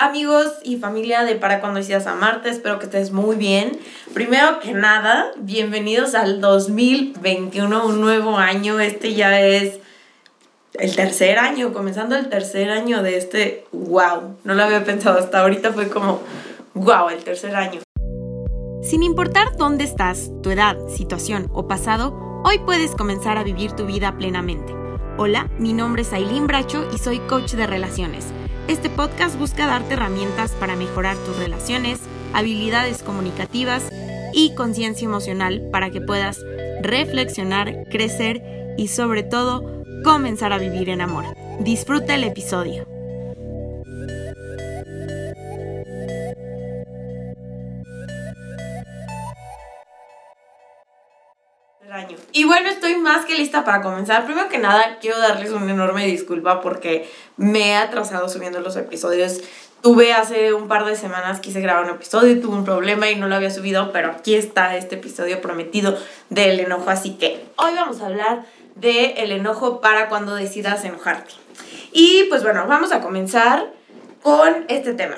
amigos y familia de Para cuando decías amarte? Espero que estés muy bien. Primero que nada, bienvenidos al 2021, un nuevo año. Este ya es el tercer año, comenzando el tercer año de este. ¡Wow! No lo había pensado hasta ahorita, fue como. ¡Wow! El tercer año. Sin importar dónde estás, tu edad, situación o pasado, hoy puedes comenzar a vivir tu vida plenamente. Hola, mi nombre es Aileen Bracho y soy coach de relaciones este podcast busca darte herramientas para mejorar tus relaciones, habilidades comunicativas y conciencia emocional para que puedas reflexionar, crecer y sobre todo comenzar a vivir en amor. Disfruta el episodio. Más que lista para comenzar. Primero que nada, quiero darles una enorme disculpa porque me he atrasado subiendo los episodios. Tuve hace un par de semanas, quise grabar un episodio tuve un problema y no lo había subido, pero aquí está este episodio prometido del enojo. Así que hoy vamos a hablar del el enojo para cuando decidas enojarte. Y pues bueno, vamos a comenzar con este tema.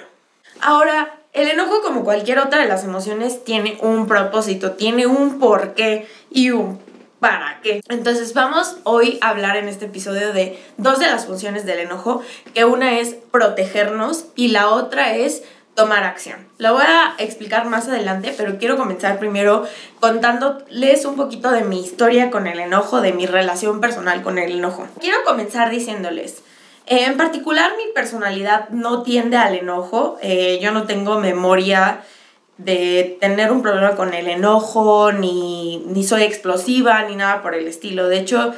Ahora, el enojo, como cualquier otra de las emociones, tiene un propósito, tiene un porqué y un para qué. Entonces vamos hoy a hablar en este episodio de dos de las funciones del enojo, que una es protegernos y la otra es tomar acción. Lo voy a explicar más adelante, pero quiero comenzar primero contándoles un poquito de mi historia con el enojo, de mi relación personal con el enojo. Quiero comenzar diciéndoles, en particular mi personalidad no tiende al enojo, eh, yo no tengo memoria de tener un problema con el enojo, ni, soy explosiva, ni nada por el estilo. De hecho,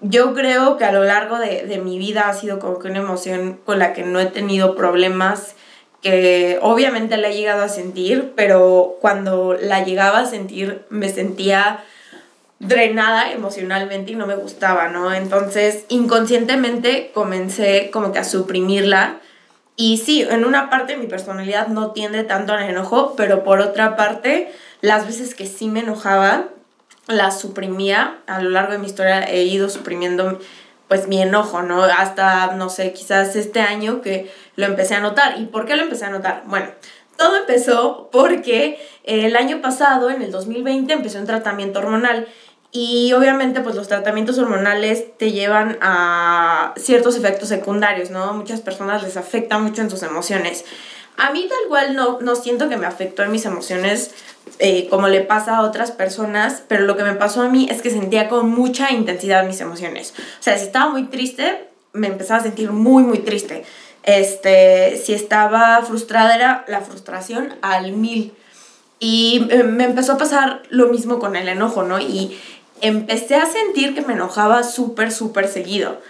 yo creo que a lo largo de, de, mi vida ha sido como que una emoción con la que no he tenido problemas, que obviamente la he llegado a sentir, pero cuando la llegaba a sentir me sentía drenada emocionalmente y no me gustaba, ¿no? Entonces, inconscientemente comencé como que a suprimirla y sí, en una parte mi personalidad no tiende tanto al enojo, pero por otra parte, las veces que sí me enojaba, las suprimía. A lo largo de mi historia he ido suprimiendo pues mi enojo, ¿no? Hasta, no sé, quizás este año que lo empecé a notar. ¿Y por qué lo empecé a notar? Bueno, todo empezó porque el año pasado, en el 2020, empecé un tratamiento hormonal y obviamente pues los tratamientos hormonales te llevan a ciertos efectos secundarios, ¿no? Muchas personas les afecta mucho en sus emociones. A mí tal cual no, no siento que me afectó en mis emociones eh, como le pasa a otras personas, pero lo que me pasó a mí es que sentía con mucha intensidad mis emociones. O sea, si estaba muy triste, me empezaba a sentir muy, muy triste. Este, si estaba frustrada, era la frustración al mil. Y eh, me empezó a pasar lo mismo con el enojo, ¿no? Y empecé a sentir que me enojaba súper, súper seguido.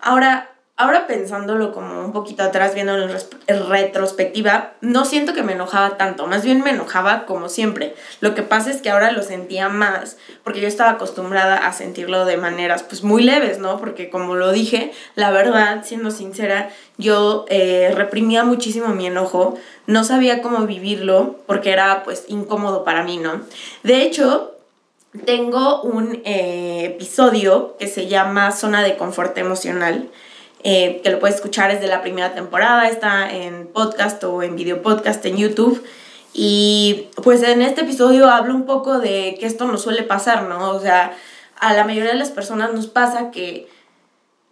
Ahora, ahora pensándolo como un poquito atrás, viendo en retrospectiva, no siento que me enojaba tanto, más bien me enojaba como siempre. Lo que pasa es que ahora lo sentía más, porque yo estaba acostumbrada a sentirlo de maneras pues muy leves, ¿no? Porque como lo dije, la verdad, siendo sincera, yo eh, reprimía muchísimo mi enojo, no sabía cómo vivirlo, porque era pues incómodo para mí, ¿no? De hecho, tengo un eh, episodio que se llama Zona de Confort Emocional, eh, que lo puedes escuchar desde la primera temporada, está en podcast o en video podcast en YouTube. Y pues en este episodio hablo un poco de que esto nos suele pasar, ¿no? O sea, a la mayoría de las personas nos pasa que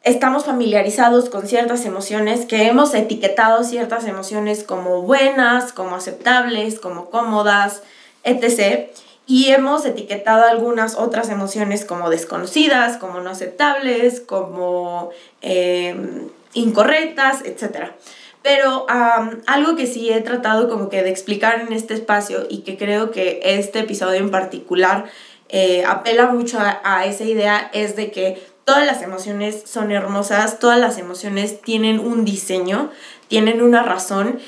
estamos familiarizados con ciertas emociones, que hemos etiquetado ciertas emociones como buenas, como aceptables, como cómodas, etc y hemos etiquetado algunas otras emociones como desconocidas, como no aceptables, como em, incorrectas, etc. Pero algo que sí he tratado como que de explicar en este espacio y que creo que este episodio en particular eh, apela mucho a, esa idea es de que todas las emociones son hermosas, todas las emociones tienen un diseño, tienen una razón,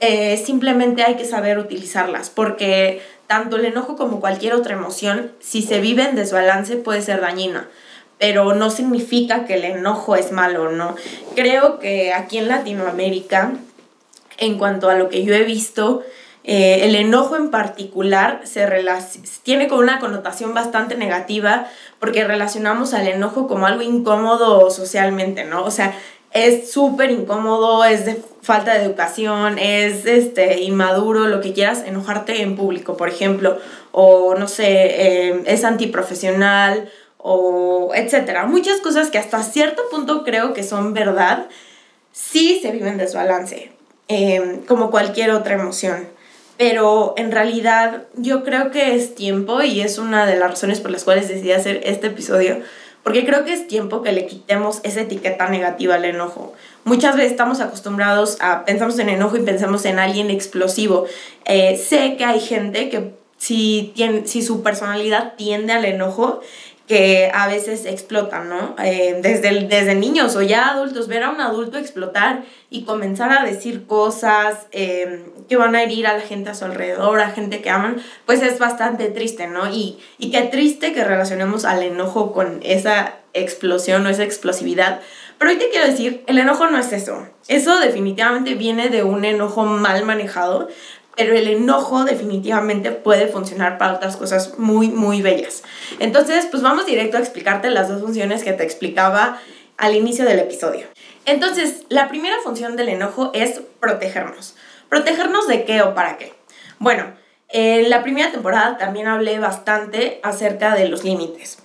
eh, simplemente hay que saber utilizarlas porque tanto el enojo como cualquier otra emoción, si se vive en desbalance, puede ser dañina. Pero no significa que el enojo es malo, ¿no? Creo que aquí en Latinoamérica, en cuanto a lo que yo he visto, eh, el enojo en particular se tiene como una connotación bastante negativa porque relacionamos al enojo como algo incómodo socialmente, ¿no? O sea, es súper incómodo, es de falta de educación, es este, inmaduro, lo que quieras, enojarte en público, por ejemplo, o no sé, eh, es antiprofesional, o etcétera. Muchas cosas que hasta cierto punto creo que son verdad, sí se viven desbalance, eh, como cualquier otra emoción. Pero en realidad yo creo que es tiempo y es una de las razones por las cuales decidí hacer este episodio porque creo que es tiempo que le quitemos esa etiqueta negativa al enojo. Muchas veces estamos acostumbrados a, pensamos en enojo y pensamos en alguien explosivo. Eh, sé que hay gente que si, tiene, si su personalidad tiende al enojo, que a veces explotan, ¿no? Eh, desde, desde niños o ya adultos, ver a un adulto explotar y comenzar a decir cosas em, que van a herir a la gente a su alrededor, a gente que aman, pues es bastante triste, ¿no? Y, y qué triste que relacionemos al enojo con esa explosión o esa explosividad. Pero hoy te quiero decir, el enojo no es eso. Eso definitivamente viene de un enojo mal manejado, pero el enojo definitivamente puede funcionar para otras cosas muy, muy bellas. Entonces, pues vamos directo a explicarte las dos funciones que te explicaba al inicio del episodio. Entonces, la primera función del enojo es protegernos. ¿Protegernos de qué o para qué? Bueno, en la primera temporada también hablé bastante acerca de los límites,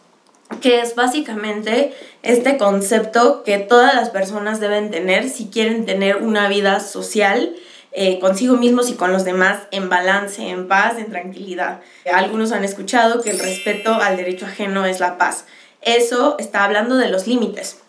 que es básicamente este concepto que todas las personas deben tener si quieren tener una vida social eh, consigo mismos y con los demás en balance, en paz, en tranquilidad. Algunos han escuchado que el respeto al derecho ajeno es la paz. Eso está hablando de los límites.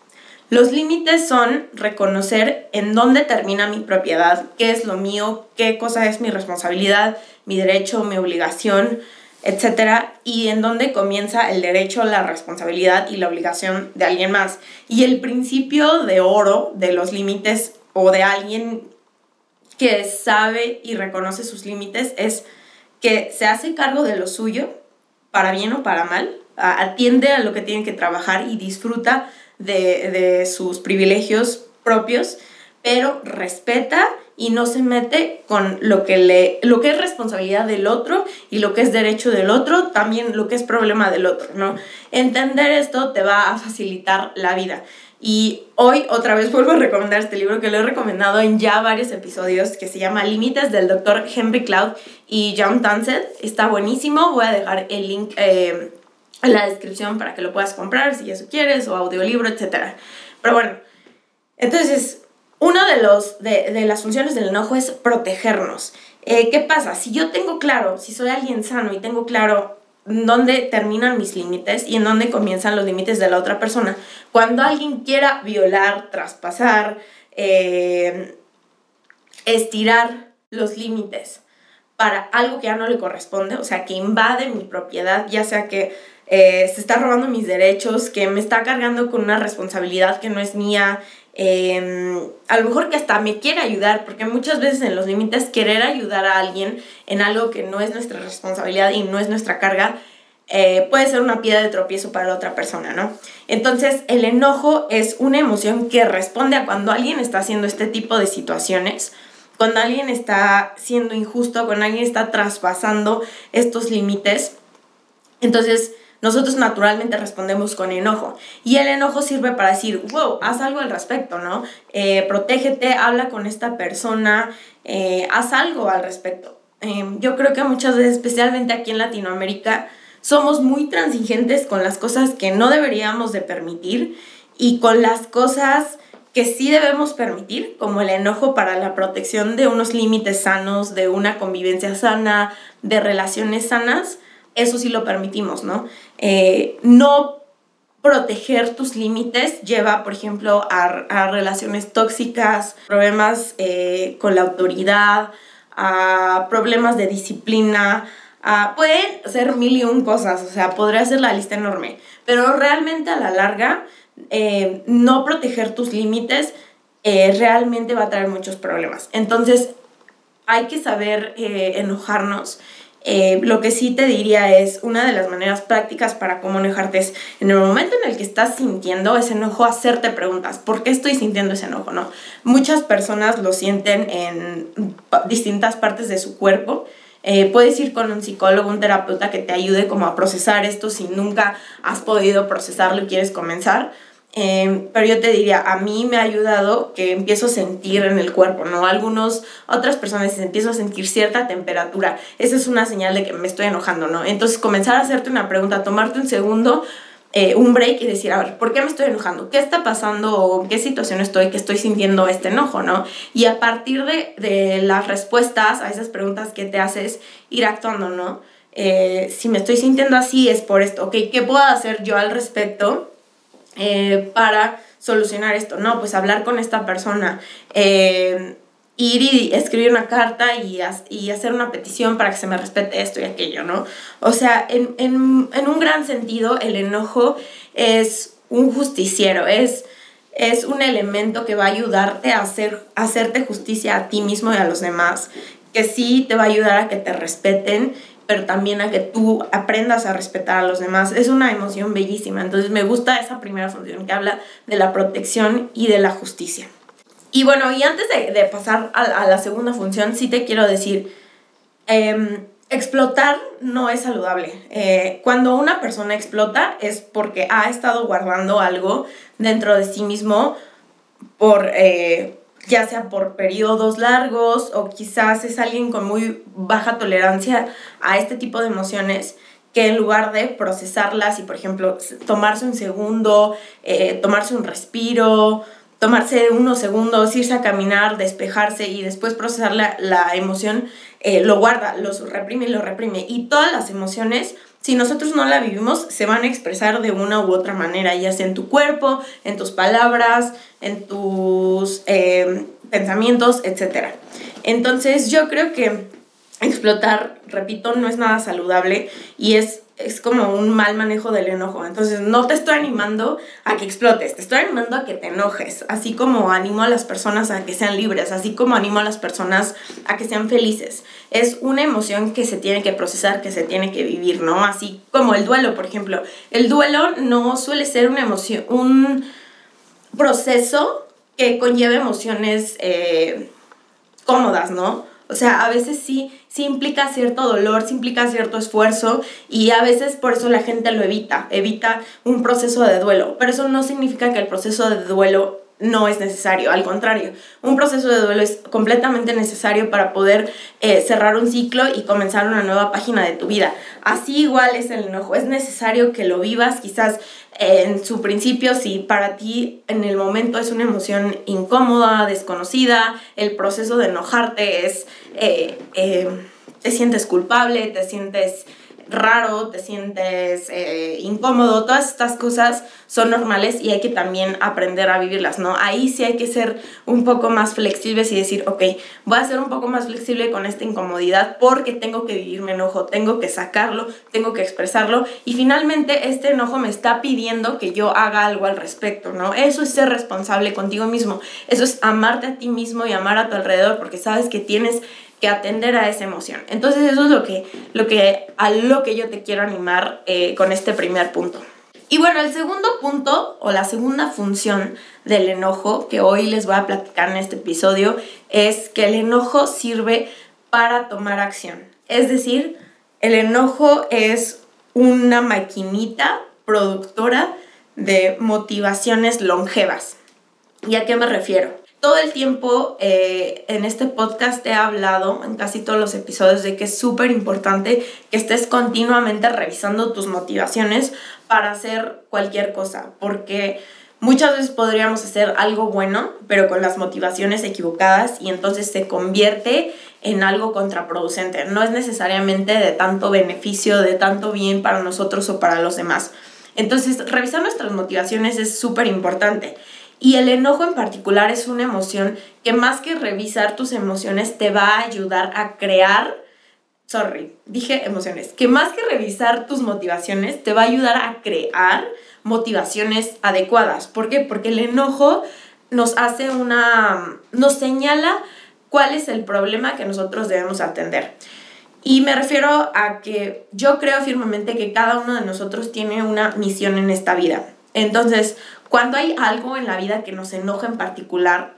Los límites son reconocer en dónde termina mi propiedad, qué es lo mío, qué cosa es mi responsabilidad, mi derecho, mi obligación, etc. Y en dónde comienza el derecho, la responsabilidad y la obligación de alguien más. Y el principio de oro de los límites o de alguien que sabe y reconoce sus límites es que se hace cargo de lo suyo, para bien o para mal, atiende a lo que tiene que trabajar y disfruta de, sus privilegios propios, pero respeta y no se mete con lo que, le, lo que es responsabilidad del otro y lo que es derecho del otro, también lo que es problema del otro, ¿no? Entender esto te va a facilitar la vida. Y hoy otra vez vuelvo a recomendar este libro que lo he recomendado en ya varios episodios, que se llama Límites del doctor Henry Cloud y John Townsend. Está buenísimo, voy a dejar el link eh, en la descripción para que lo puedas comprar si eso quieres, o audiolibro, etc. Pero bueno, entonces, una de, los, de, de las funciones del enojo es protegernos. Eh, ¿Qué pasa? Si yo tengo claro, si soy alguien sano y tengo claro dónde terminan mis límites y en dónde comienzan los límites de la otra persona. Cuando alguien quiera violar, traspasar, eh, estirar los límites para algo que ya no le corresponde, o sea, que invade mi propiedad, ya sea que eh, se está robando mis derechos, que me está cargando con una responsabilidad que no es mía, Em, a lo mejor que hasta me quiere ayudar, porque muchas veces en los límites querer ayudar a alguien en algo que no es nuestra responsabilidad y no es nuestra carga, eh, puede ser una piedra de tropiezo para la otra persona, ¿no? Entonces, el enojo es una emoción que responde a cuando alguien está haciendo este tipo de situaciones, cuando alguien está siendo injusto, cuando alguien está traspasando estos límites. Entonces, nosotros naturalmente respondemos con enojo. Y el enojo sirve para decir, wow, haz algo al respecto, ¿no? Eh, protégete, habla con esta persona, eh, haz algo al respecto. Em, yo creo que muchas veces, especialmente aquí en Latinoamérica, somos muy transigentes con las cosas que no deberíamos de permitir y con las cosas que sí debemos permitir, como el enojo para la protección de unos límites sanos, de una convivencia sana, de relaciones sanas, eso sí lo permitimos, ¿no? Eh, no proteger tus límites lleva, por ejemplo, a, relaciones tóxicas, problemas eh, con la autoridad, a problemas de disciplina, a, pueden ser mil y un cosas, o sea, podría ser la lista enorme, pero realmente a la larga, eh, no proteger tus límites realmente va a traer muchos problemas. Entonces, hay que saber enojarnos eh, lo que sí te diría es una de las maneras prácticas para cómo enojarte es en el momento en el que estás sintiendo ese enojo, hacerte preguntas, ¿por qué estoy sintiendo ese enojo? No? Muchas personas lo sienten en distintas partes de su cuerpo. Eh, puedes ir con un psicólogo, un terapeuta que te ayude como a procesar esto si nunca has podido procesarlo y quieres comenzar. Em, pero yo te diría, a mí me ha ayudado que empiezo a sentir en el cuerpo, ¿no? Algunos, otras personas empiezo a sentir cierta temperatura. Esa es una señal de que me estoy enojando, ¿no? Entonces comenzar a hacerte una pregunta, tomarte un segundo, eh, un break y decir, a ver, ¿por qué me estoy enojando? ¿Qué está pasando o qué situación estoy que estoy sintiendo este enojo, ¿no? Y a partir de, de las respuestas a esas preguntas que te haces, ir actuando, ¿no? Eh, si me estoy sintiendo así es por esto, ¿ok? ¿Qué puedo hacer yo al respecto? Eh, para solucionar esto? No, pues hablar con esta persona, eh, ir y escribir una carta y, y, hacer una petición para que se me respete esto y aquello, ¿no? O sea, en, en, en un gran sentido, el enojo es un justiciero, es, es un elemento que va a ayudarte a, hacer, a hacerte justicia a ti mismo y a los demás, que sí te va a ayudar a que te respeten pero también a que tú aprendas a respetar a los demás. Es una emoción bellísima. Entonces me gusta esa primera función que habla de la protección y de la justicia. Y bueno, y antes de, pasar a, la segunda función, sí te quiero decir, em, explotar no es saludable. Eh, cuando una persona explota es porque ha estado guardando algo dentro de sí mismo por... Eh, ya sea por periodos largos o quizás es alguien con muy baja tolerancia a este tipo de emociones que en lugar de procesarlas y, por ejemplo, tomarse un segundo, eh, tomarse un respiro, tomarse unos segundos, irse a caminar, despejarse y después procesar la, la emoción, eh, lo guarda, lo reprime y lo reprime. Y todas las emociones si nosotros no la vivimos, se van a expresar de una u otra manera, ya sea en tu cuerpo, en tus palabras, en tus eh, pensamientos, etc. Entonces yo creo que explotar, repito, no es nada saludable y es es como un mal manejo del enojo. Entonces, no te estoy animando a que explotes, te estoy animando a que te enojes, así como animo a las personas a que sean libres, así como animo a las personas a que sean felices. Es una emoción que se tiene que procesar, que se tiene que vivir, ¿no? Así como el duelo, por ejemplo. El duelo no suele ser una emoción, un proceso que conlleva emociones eh, cómodas, ¿no? O sea, a veces sí, sí implica cierto dolor, sí implica cierto esfuerzo y a veces por eso la gente lo evita, evita un proceso de duelo. Pero eso no significa que el proceso de duelo no es necesario, al contrario, un proceso de duelo es completamente necesario para poder eh, cerrar un ciclo y comenzar una nueva página de tu vida. Así igual es el enojo, es necesario que lo vivas, quizás eh, en su principio, si para ti en el momento es una emoción incómoda, desconocida, el proceso de enojarte es, eh, te sientes culpable, te sientes raro, te sientes eh, incómodo, todas estas cosas son normales y hay que también aprender a vivirlas, ¿no? Ahí sí hay que ser un poco más flexibles y decir, ok, voy a ser un poco más flexible con esta incomodidad porque tengo que vivir mi enojo, tengo que sacarlo, tengo que expresarlo y finalmente este enojo me está pidiendo que yo haga algo al respecto, ¿no? Eso es ser responsable contigo mismo, eso es amarte a ti mismo y amar a tu alrededor porque sabes que tienes que atender a esa emoción. Entonces eso es lo que, lo que, a lo que yo te quiero animar eh, con este primer punto. Y bueno, el segundo punto o la segunda función del enojo que hoy les voy a platicar en este episodio es que el enojo sirve para tomar acción. Es decir, el enojo es una maquinita productora de motivaciones longevas. ¿Y a qué me refiero? Todo el tiempo eh, en este podcast he hablado, en casi todos los episodios, de que es súper importante que estés continuamente revisando tus motivaciones para hacer cualquier cosa, porque muchas veces podríamos hacer algo bueno, pero con las motivaciones equivocadas y entonces se convierte en algo contraproducente. No es necesariamente de tanto beneficio, de tanto bien para nosotros o para los demás. Entonces, revisar nuestras motivaciones es súper importante. Y el enojo en particular es una emoción que más que revisar tus emociones te va a ayudar a crear, sorry, dije emociones, que más que revisar tus motivaciones te va a ayudar a crear motivaciones adecuadas. ¿Por qué? Porque el enojo nos hace una, nos señala cuál es el problema que nosotros debemos atender. Y me refiero a que yo creo firmemente que cada uno de nosotros tiene una misión en esta vida. Entonces, cuando hay algo en la vida que nos enoja en particular,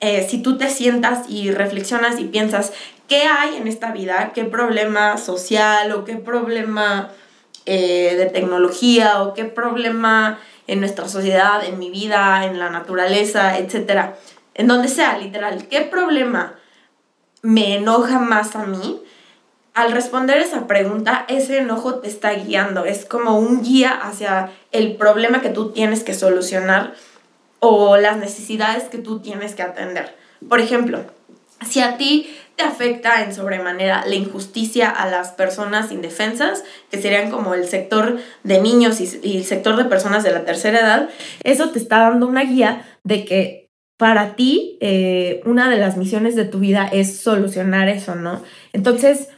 eh, si tú te sientas y reflexionas y piensas, ¿qué hay en esta vida? ¿Qué problema social o qué problema eh, de tecnología o qué problema en nuestra sociedad, en mi vida, en la naturaleza, etc. En donde sea, literal. ¿Qué problema me enoja más a mí? Al responder esa pregunta, ese enojo te está guiando. Es como un guía hacia el problema que tú tienes que solucionar o las necesidades que tú tienes que atender. Por ejemplo, si a ti te afecta en sobremanera la injusticia a las personas indefensas, que serían como el sector de niños y, el sector de personas de la tercera edad, eso te está dando una guía de que para ti eh, una de las misiones de tu vida es solucionar eso, ¿no? Entonces,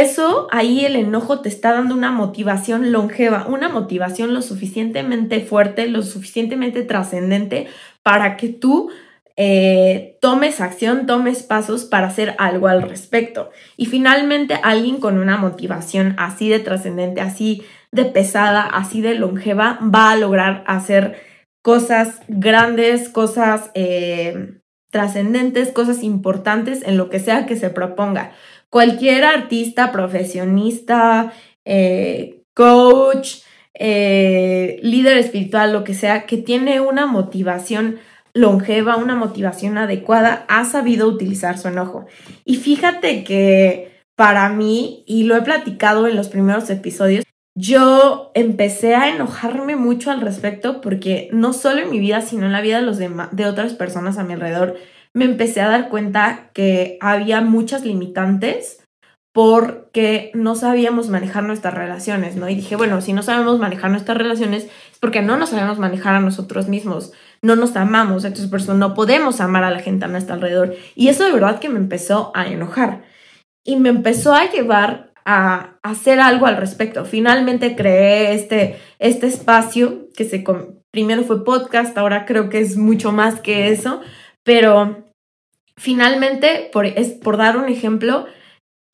eso, ahí el enojo te está dando una motivación longeva, una motivación lo suficientemente fuerte, lo suficientemente trascendente para que tú eh, tomes acción, tomes pasos para hacer algo al respecto. Y finalmente alguien con una motivación así de trascendente, así de pesada, así de longeva, va a lograr hacer cosas grandes, cosas eh, trascendentes, cosas importantes en lo que sea que se proponga. Cualquier artista, profesionista, eh, coach, líder espiritual, lo que sea, que tiene una motivación longeva, una motivación adecuada, ha sabido utilizar su enojo. Y fíjate que para mí, y lo he platicado en los primeros episodios, yo empecé a enojarme mucho al respecto porque no solo en mi vida, sino en la vida de, de otras personas a mi alrededor, me empecé a dar cuenta que había muchas limitantes porque no sabíamos manejar nuestras relaciones, ¿no? Y dije, bueno, si no sabemos manejar nuestras relaciones es porque no nos sabemos manejar a nosotros mismos, no nos amamos, entonces por eso no podemos amar a la gente a nuestro alrededor. Y eso de verdad que me empezó a enojar y me empezó a llevar a hacer algo al respecto. Finalmente creé este, este espacio que se primero fue podcast, ahora creo que es mucho más que eso, pero finalmente, por, es, por dar un ejemplo,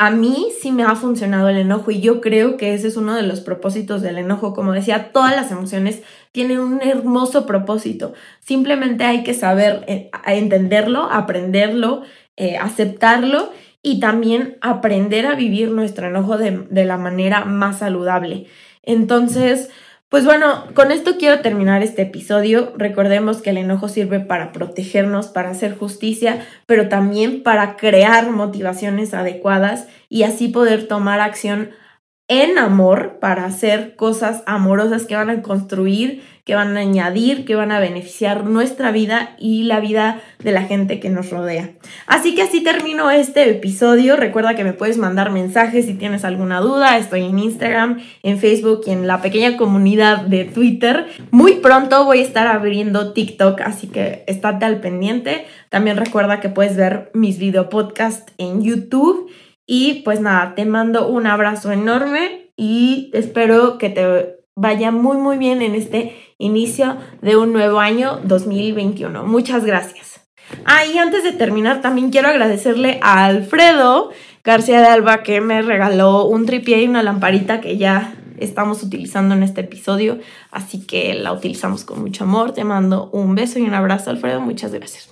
a mí sí me ha funcionado el enojo y yo creo que ese es uno de los propósitos del enojo. Como decía, todas las emociones tienen un hermoso propósito. Simplemente hay que saber eh, entenderlo, aprenderlo, eh, aceptarlo y también aprender a vivir nuestro enojo de, de la manera más saludable. Entonces, pues bueno, con esto quiero terminar este episodio. Recordemos que el enojo sirve para protegernos, para hacer justicia, pero también para crear motivaciones adecuadas y así poder tomar acción en amor para hacer cosas amorosas que van a construir, que van a añadir, que van a beneficiar nuestra vida y la vida de la gente que nos rodea. Así que así termino este episodio. Recuerda que me puedes mandar mensajes si tienes alguna duda. Estoy en Instagram, en Facebook y en la pequeña comunidad de Twitter. Muy pronto voy a estar abriendo TikTok, así que estate al pendiente. También recuerda que puedes ver mis video podcast en YouTube y pues nada, te mando un abrazo enorme y espero que te vaya muy muy bien en este inicio de un nuevo año 2021. Muchas gracias. Ah, y antes de terminar, también quiero agradecerle a Alfredo García de Alba que me regaló un tripié y una lamparita que ya estamos utilizando en este episodio, así que la utilizamos con mucho amor. Te mando un beso y un abrazo, Alfredo. Muchas gracias.